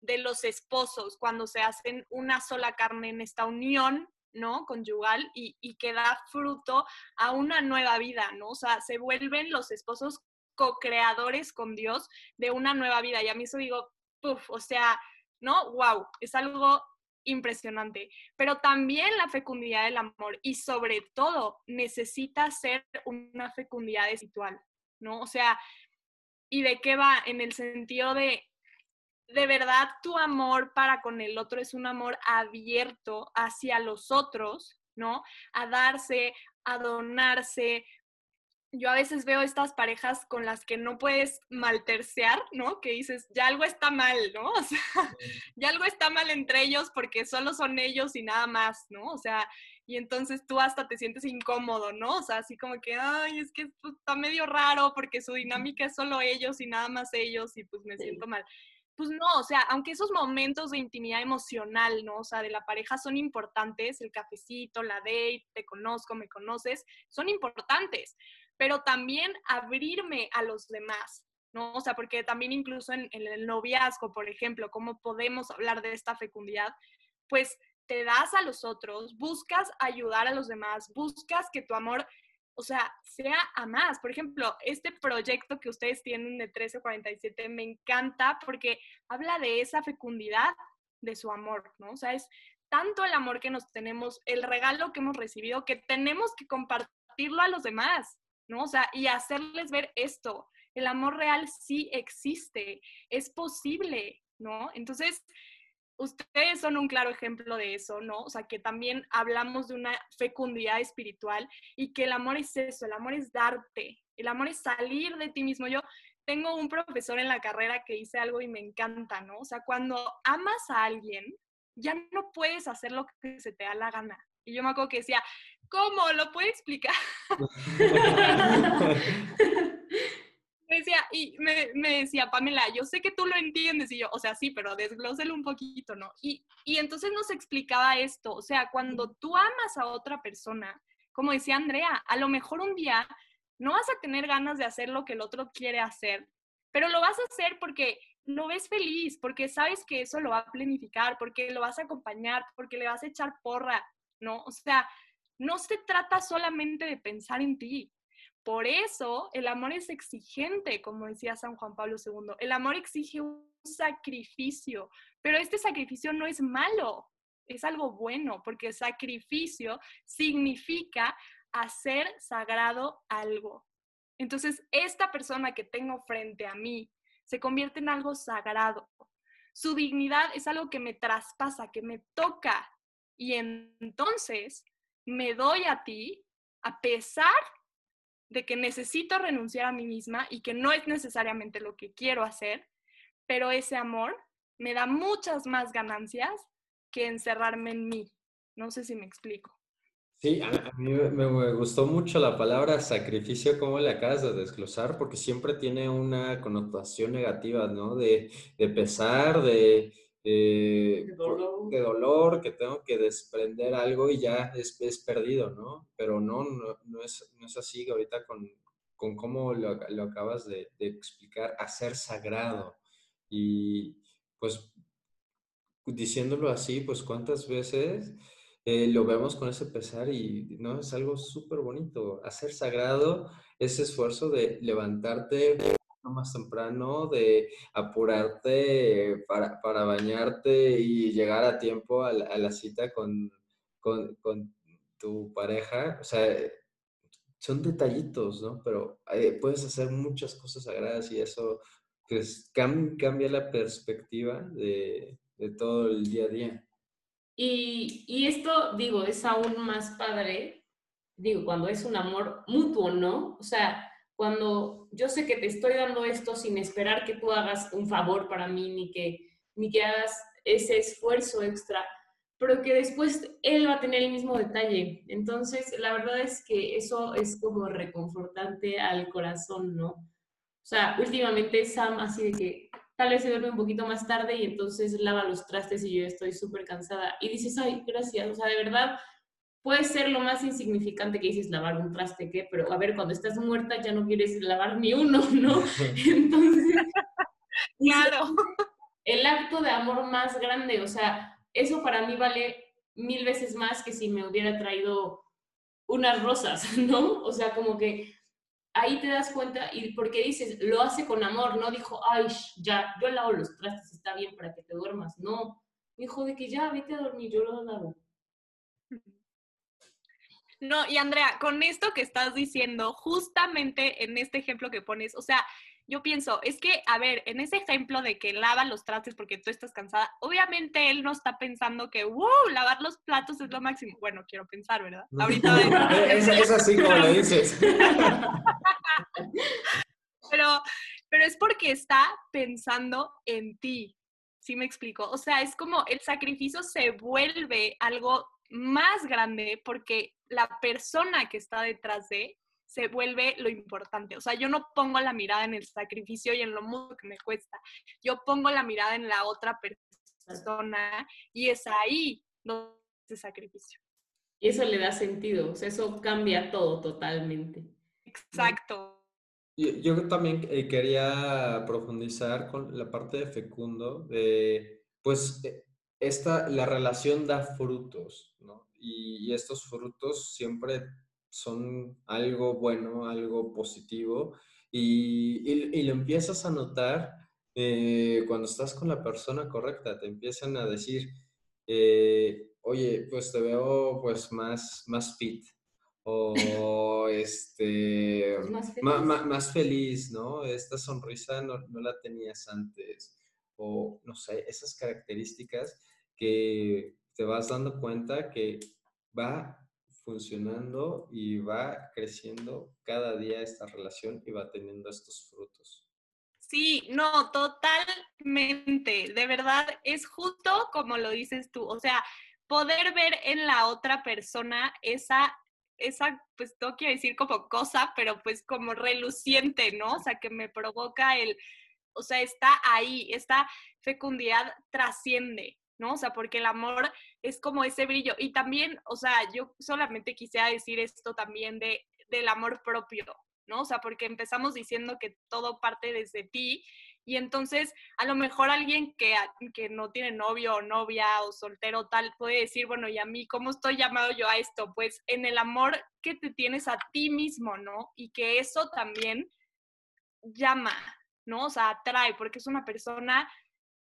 de los esposos cuando se hacen una sola carne en esta unión, ¿no? Conyugal y, y que da fruto a una nueva vida, ¿no? O sea, se vuelven los esposos co-creadores con Dios de una nueva vida. Y a mí eso digo, puff, o sea, ¿no? Wow, es algo impresionante. Pero también la fecundidad del amor y sobre todo necesita ser una fecundidad espiritual, ¿no? O sea, ¿y de qué va? En el sentido de, de verdad tu amor para con el otro es un amor abierto hacia los otros, ¿no? A darse, a donarse, yo a veces veo estas parejas con las que no puedes maltercear, ¿no? Que dices, ya algo está mal, ¿no? O sea, ya algo está mal entre ellos porque solo son ellos y nada más, ¿no? O sea, y entonces tú hasta te sientes incómodo, ¿no? O sea, así como que, ay, es que está medio raro porque su dinámica es solo ellos y nada más ellos y pues me siento mal pues no, o sea, aunque esos momentos de intimidad emocional, ¿no? O sea, de la pareja son importantes, el cafecito, la date, te conozco, me conoces, son importantes, pero también abrirme a los demás, ¿no? O sea, porque también incluso en, en el noviazgo, por ejemplo, cómo podemos hablar de esta fecundidad, pues te das a los otros, buscas ayudar a los demás, buscas que tu amor o sea, sea a más. Por ejemplo, este proyecto que ustedes tienen de 1347 me encanta porque habla de esa fecundidad de su amor, ¿no? O sea, es tanto el amor que nos tenemos, el regalo que hemos recibido, que tenemos que compartirlo a los demás, ¿no? O sea, y hacerles ver esto. El amor real sí existe, es posible, ¿no? Entonces, ustedes son un claro ejemplo de eso, ¿no? O sea, que también hablamos de una fecundidad espiritual y que el amor es eso, el amor es darte, el amor es salir de ti mismo. Yo tengo un profesor en la carrera que dice algo y me encanta, ¿no? O sea, cuando amas a alguien, ya no puedes hacer lo que se te da la gana. Y yo me acuerdo que decía, ¿cómo? ¿Lo puede explicar? me decía, y me, me, decía, Pamela, yo sé que tú lo entiendes, y yo, o sea, sí, pero desglóselo un poquito, ¿no? Y, y entonces nos explicaba esto, o sea, cuando tú amas a otra persona, como decía Andrea, a lo mejor un día no vas a tener ganas de hacer lo que el otro quiere hacer, pero lo vas a hacer porque lo ves feliz, porque sabes que eso lo va a planificar, porque lo vas a acompañar, porque le vas a echar porra, ¿no? O sea, no se trata solamente de pensar en ti, por eso el amor es exigente, como decía San Juan Pablo II. El amor exige un sacrificio, pero este sacrificio no es malo, es algo bueno, porque sacrificio significa hacer sagrado algo. Entonces, esta persona que tengo frente a mí se convierte en algo sagrado. Su dignidad es algo que me traspasa, que me toca. Y entonces me doy a ti a pesar de que necesito renunciar a mí misma y que no es necesariamente lo que quiero hacer, pero ese amor me da muchas más ganancias que encerrarme en mí. No sé si me explico. Sí, a, mí me, gustó mucho la palabra sacrificio, como la acabas de desglosar, porque siempre tiene una connotación negativa, ¿no? De, de pesar, de, de, dolor. que tengo que desprender algo y ya es, es perdido, ¿no? Pero no, no, es, no es así ahorita con, con cómo lo, lo acabas de, de, explicar, hacer sagrado. Y pues diciéndolo así, pues cuántas veces eh, lo vemos con ese pesar y no es algo súper bonito. Hacer sagrado ese esfuerzo de levantarte más temprano, de apurarte para, para bañarte y llegar a tiempo a la, cita con, con, tu pareja. O sea, son detallitos, ¿no? Pero eh, puedes hacer muchas cosas sagradas y eso pues cambia la perspectiva de, de, todo el día a día. Y, y esto, digo, es aún más padre, digo, cuando es un amor mutuo, ¿no? O sea, cuando yo sé que te estoy dando esto sin esperar que tú hagas un favor para mí, ni que, ni que hagas ese esfuerzo extra, pero que después él va a tener el mismo detalle. Entonces, la verdad es que eso es como reconfortante al corazón, ¿no? O sea, últimamente Sam así de que tal vez se duerme un poquito más tarde y entonces lava los trastes y yo estoy súper cansada. Y dices, ay, gracias, o sea, de verdad, puede ser lo más insignificante que dices lavar un traste, ¿qué? Pero a ver, cuando estás muerta ya no quieres lavar ni uno, ¿no? Entonces, claro. El acto de amor más grande, o sea, eso para mí vale mil veces más que si me hubiera traído unas rosas, ¿no? O sea, como que ahí te das cuenta y porque dices, lo hace con amor, no dijo, ay, ya, yo lavo los trastes, está bien para que te duermas, no. Dijo de que ya, vete a dormir, yo lo lavo. No, y Andrea, con esto que estás diciendo, justamente en este ejemplo que pones, o sea, yo pienso, es que, a ver, en ese ejemplo de que lava los trastes porque tú estás cansada, obviamente él no está pensando que, wow, lavar los platos es lo máximo. Bueno, quiero pensar, ¿verdad? Ahorita. es, es así como lo dices. pero, pero es porque está pensando en ti. ¿Sí me explico? O sea, es como el sacrificio se vuelve algo más grande porque la persona que está detrás de se vuelve lo importante. O sea, yo no pongo la mirada en el sacrificio y en lo mucho que me cuesta. Yo pongo la mirada en la otra persona y es ahí donde ese sacrificio. Y eso le da sentido, o sea, eso cambia todo totalmente. Exacto. Yo, también eh, quería profundizar con la parte de fecundo, de, pues, eh, esta, la relación da frutos, ¿no? y estos frutos siempre son algo bueno, algo positivo, y, lo empiezas a notar eh, cuando estás con la persona correcta, te empiezan a decir, eh, oye, pues te veo pues más, más fit, o este, más, feliz. ¿no? Esta sonrisa no, no la tenías antes, o no sé, esas características que te vas dando cuenta que va funcionando y va creciendo cada día esta relación y va teniendo estos frutos. Sí, no, totalmente. De verdad, es justo como lo dices tú. O sea, poder ver en la otra persona esa, esa, pues no quiero decir como cosa, pero pues como reluciente, ¿no? O sea, que me provoca el, o sea, está ahí, esta fecundidad trasciende, ¿no? O sea, porque el amor es como ese brillo. Y también, o sea, yo solamente quisiera decir esto también de, del amor propio, ¿no? O sea, porque empezamos diciendo que todo parte desde ti y entonces a lo mejor alguien que, que no tiene novio o novia o soltero tal puede decir, bueno, ¿y a mí cómo estoy llamado yo a esto? Pues en el amor que te tienes a ti mismo, ¿no? Y que eso también llama, ¿no? O sea, atrae, porque es una persona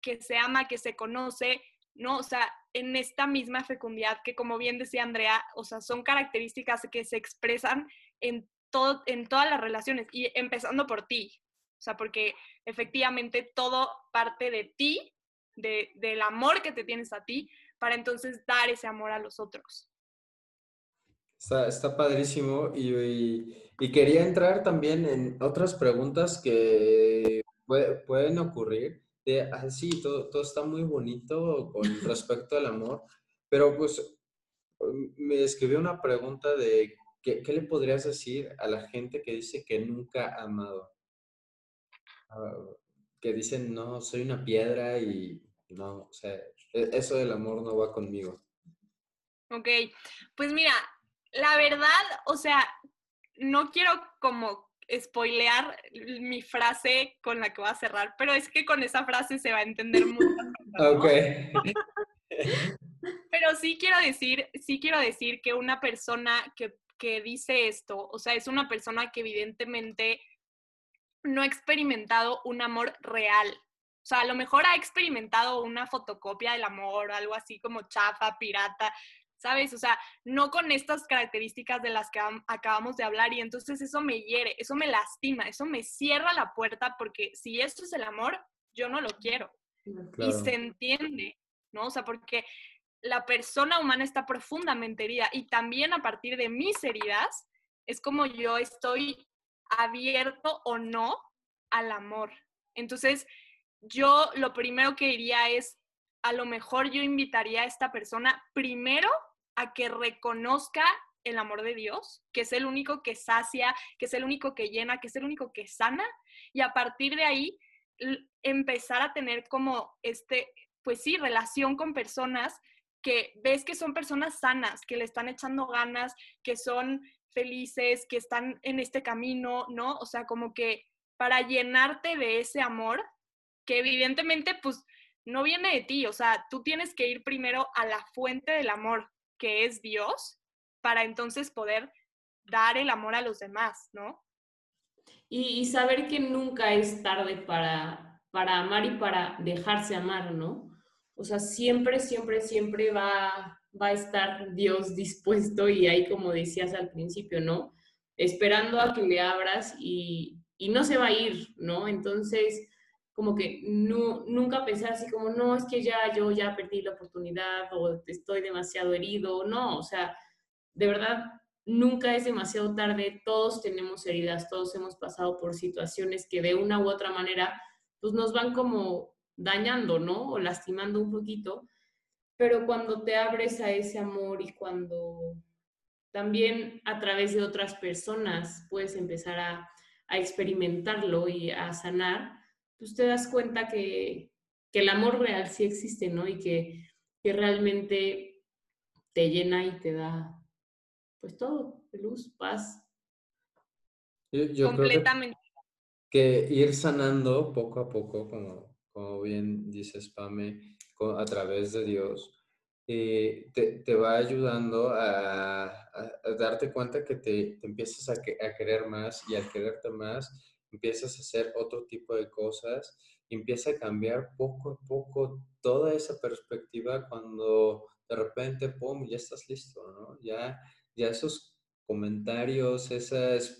que se ama, que se conoce, ¿no? O sea, en esta misma fecundidad que, como bien decía Andrea, o sea, son características que se expresan en, todo, en todas las relaciones y empezando por ti. O sea, porque efectivamente todo parte de ti, de, del amor que te tienes a ti, para entonces dar ese amor a los otros. Está, está padrísimo y, y, quería entrar también en otras preguntas que pueden ocurrir Ah, sí, todo, todo está muy bonito con respecto al amor, pero pues um, me escribió una pregunta de ¿qué, ¿qué, le podrías decir a la gente que dice que nunca ha amado? Ah, que dicen, no, soy una piedra y no, o sea, e, eso del amor no va conmigo. Ok, pues mira, la verdad, o sea, no quiero como spoilear mi frase con la que voy a cerrar, pero es que con esa frase se va a entender mucho. Ok. pero sí quiero decir, sí quiero decir que una persona que, que dice esto, o sea, es una persona que evidentemente no ha experimentado un amor real. O sea, a lo mejor ha experimentado una fotocopia del amor, algo así como chafa, pirata, ¿sabes? O sea, no con estas características de las que acabamos de hablar y entonces eso me hiere, eso me lastima, eso me cierra la puerta porque si esto es el amor, yo no lo quiero. Y se entiende, ¿no? O sea, porque la persona humana está profundamente herida y también a partir de mis heridas es como yo estoy abierto o no al amor. Entonces, yo lo primero que diría es, a lo mejor yo invitaría a esta persona primero a que reconozca el amor de Dios, que es el único que sacia, que es el único que llena, que es el único que sana, y a partir de ahí empezar a tener como este, pues sí, relación con personas que ves que son personas sanas, que le están echando ganas, que son felices, que están en este camino, ¿no? O sea, como que para llenarte de ese amor, que evidentemente pues no viene de ti, o sea, tú tienes que ir primero a la fuente del amor, que es Dios, para entonces poder dar el amor a los demás, ¿no? Y, saber que nunca es tarde para, para amar y para dejarse amar, ¿no? O sea, siempre, siempre, siempre va, va a estar Dios dispuesto y ahí, como decías al principio, ¿no? Esperando a que le abras y, y no se va a ir, ¿no? Entonces, como que no, nunca pensar así como, no, es que ya yo ya perdí la oportunidad o estoy demasiado herido, no, o sea, de verdad, nunca es demasiado tarde, todos tenemos heridas, todos hemos pasado por situaciones que de una u otra manera, pues nos van como dañando, ¿no? O lastimando un poquito, pero cuando te abres a ese amor y cuando también a través de otras personas puedes empezar a, experimentarlo y a sanar, pues te das cuenta que, el amor real sí existe, ¿no? Y que, realmente te llena y te da, pues todo, luz, paz. Completamente. que, ir sanando poco a poco, como, como bien dices, Pame, a través de Dios, eh, te, va ayudando a, darte cuenta que te, empiezas a, querer más y al quererte más empiezas a hacer otro tipo de cosas empieza a cambiar poco a poco toda esa perspectiva cuando de repente, ¡pum!, ya estás listo, ¿no? Ya, ya esos comentarios, esos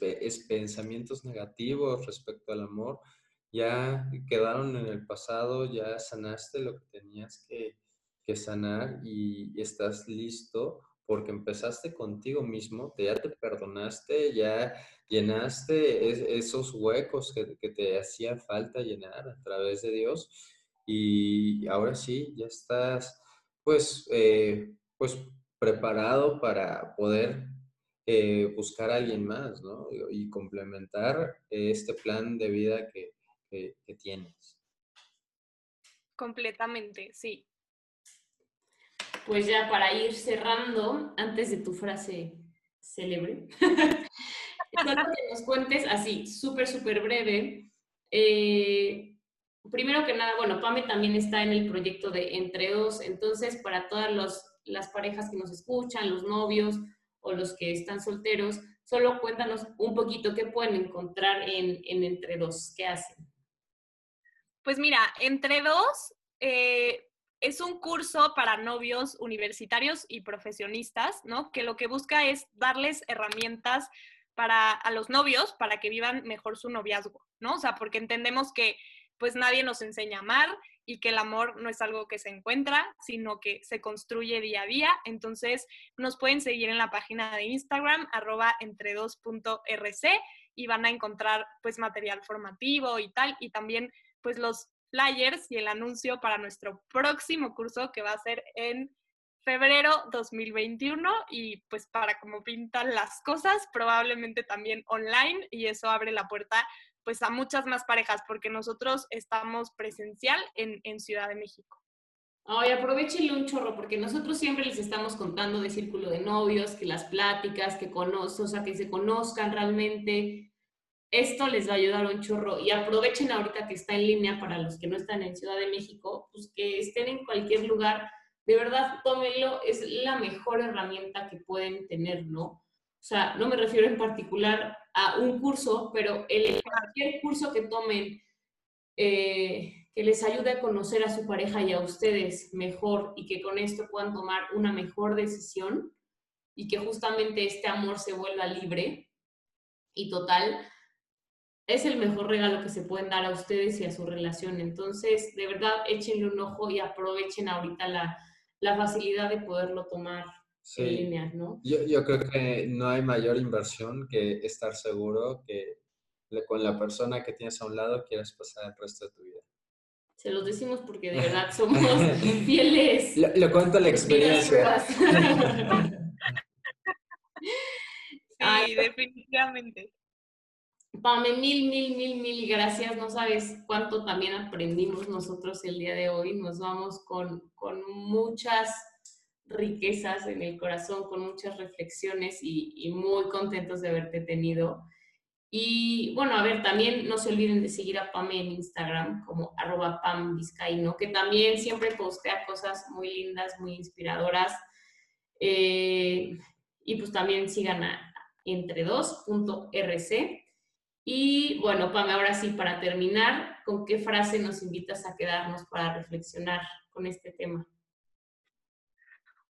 pensamientos negativos respecto al amor, ya quedaron en el pasado, ya sanaste lo que tenías que, que sanar y estás listo porque empezaste contigo mismo, ya te perdonaste, ya llenaste esos huecos que, que, te hacía falta llenar a través de Dios y ahora sí, ya estás pues, eh, pues preparado para poder eh, buscar a alguien más, ¿no? Y complementar este plan de vida que, que tienes. Completamente, sí pues ya para ir cerrando, antes de tu frase célebre, solo que nos cuentes así, súper, súper breve. Eh, primero que nada, bueno, Pame también está en el proyecto de Entre Dos, entonces para todas las parejas que nos escuchan, los novios o los que están solteros, solo cuéntanos un poquito qué pueden encontrar en, Entre Dos, qué hacen. Pues mira, Entre Dos eh, es un curso para novios universitarios y profesionistas, ¿no? Que lo que busca es darles herramientas para a los novios para que vivan mejor su noviazgo, ¿no? O sea, porque entendemos que pues nadie nos enseña a amar y que el amor no es algo que se encuentra, sino que se construye día a día. Entonces, nos pueden seguir en la página de Instagram, arroba entre2.rc, y van a encontrar pues material formativo y tal, y también pues los flyers y el anuncio para nuestro próximo curso que va a ser en febrero 2021 y pues para cómo pintan las cosas, probablemente también online y eso abre la puerta pues a muchas más parejas porque nosotros estamos presencial en, en Ciudad de México. Ay, aprovechenle un chorro, porque nosotros siempre les estamos contando de círculo de novios, que las pláticas, que sea, que se conozcan realmente, esto les va a ayudar un chorro y aprovechen ahorita que está en línea para los que no están en Ciudad de México, pues que estén en cualquier lugar, de verdad tómenlo, es la mejor herramienta que pueden tener, ¿no? O sea, no me refiero en particular a un curso, pero el, cualquier curso que tomen eh, que les ayude a conocer a su pareja y a ustedes mejor y que con esto puedan tomar una mejor decisión y que justamente este amor se vuelva libre y total, es el mejor regalo que se pueden dar a ustedes y a su relación. Entonces, de verdad, échenle un ojo y aprovechen ahorita la, facilidad de poderlo tomar en línea, ¿no? Yo, creo que no hay mayor inversión que estar seguro que con la persona que tienes a un lado quieres pasar el resto de tu vida. Se los decimos porque de verdad somos fieles. Le, cuento la experiencia. sí, definitivamente. Pame, mil, mil, mil, mil gracias. No sabes cuánto también aprendimos nosotros el día de hoy. Nos vamos con, con muchas riquezas en el corazón, con muchas reflexiones y, muy contentos de haberte tenido. Y bueno, a ver, también no se olviden de seguir a Pame en Instagram como arroba Pam que también siempre postea cosas muy lindas, muy inspiradoras. Eh, y pues también sigan a entre2.rc y bueno, Pame, ahora sí, para terminar, ¿con qué frase nos invitas a quedarnos para reflexionar con este tema?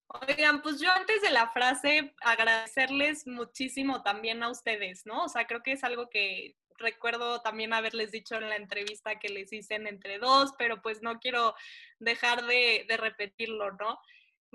Oigan, pues yo antes de la frase agradecerles muchísimo también a ustedes, ¿no? O sea, creo que es algo que recuerdo también haberles dicho en la entrevista que les hice en entre dos, pero pues no quiero dejar de, de repetirlo, ¿no?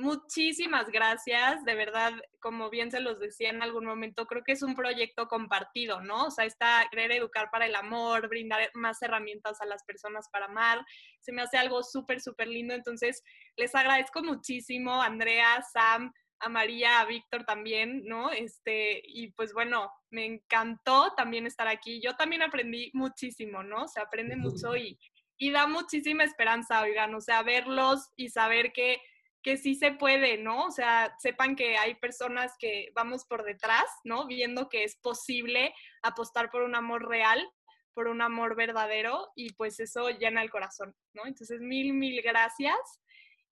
Muchísimas gracias, de verdad, como bien se los decía en algún momento, creo que es un proyecto compartido, ¿no? O sea, está querer educar para el amor, brindar más herramientas a las personas para amar, se me hace algo súper, súper lindo, entonces les agradezco muchísimo, Andrea, Sam, a María, a Víctor también, ¿no? Este, y pues bueno, me encantó también estar aquí. Yo también aprendí muchísimo, ¿no? Se aprende mucho y, y da muchísima esperanza, oigan, o sea, verlos y saber que que sí se puede, ¿no? O sea, sepan que hay personas que vamos por detrás, ¿no? Viendo que es posible apostar por un amor real, por un amor verdadero y pues eso llena el corazón, ¿no? Entonces, mil, mil gracias.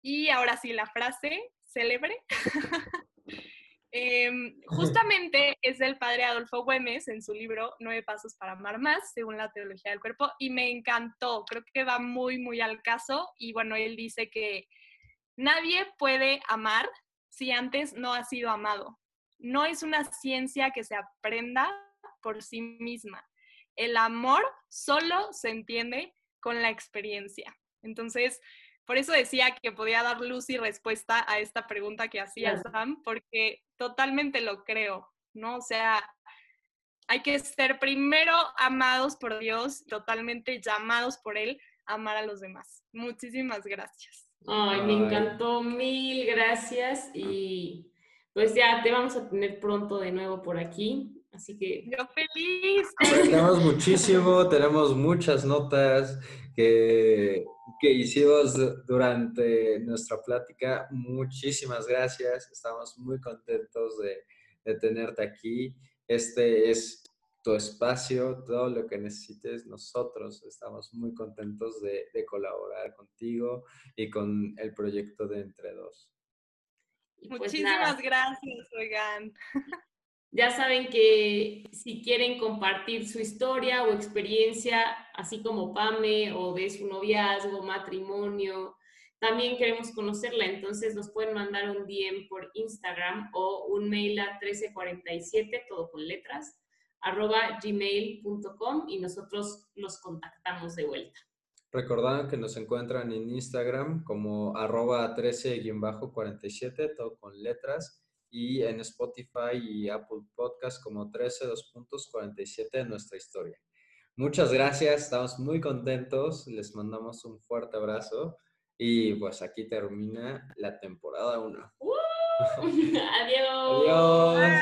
Y ahora sí, la frase célebre. Em, justamente es del padre Adolfo Güemes en su libro Nueve Pasos para Amar Más, según la teología del cuerpo, y me encantó, creo que va muy, muy al caso, y bueno, él dice que Nadie puede amar si antes no ha sido amado. No es una ciencia que se aprenda por sí misma. El amor solo se entiende con la experiencia. Entonces, por eso decía que podía dar luz y respuesta a esta pregunta que hacía Sam, porque totalmente lo creo, ¿no? O sea, hay que ser primero amados por Dios, totalmente llamados por Él a amar a los demás. Muchísimas gracias. Ay, me encantó, mil gracias y pues ya te vamos a tener pronto de nuevo por aquí. Así que yo feliz. Tenemos muchísimo, tenemos muchas notas que, que hicimos durante nuestra plática. Muchísimas gracias, estamos muy contentos de, de tenerte aquí. Este es tu espacio, todo lo que necesites. Nosotros estamos muy contentos de, colaborar contigo y con el proyecto de Entre Dos. Pues Muchísimas gracias, oigan. Ya saben que si quieren compartir su historia o experiencia, así como Pame o de su noviazgo, matrimonio, también queremos conocerla. Entonces nos pueden mandar un DM por Instagram o un mail a 1347, todo con letras, arroba gmail.com y nosotros los contactamos de vuelta. Recordaban que nos encuentran en Instagram como arroba 13-47, todo con letras, y en Spotify y Apple Podcast como 13 47 nuestra historia. Muchas gracias, estamos muy contentos, les mandamos un fuerte abrazo y pues aquí termina la temporada 1. Adiós. Adiós.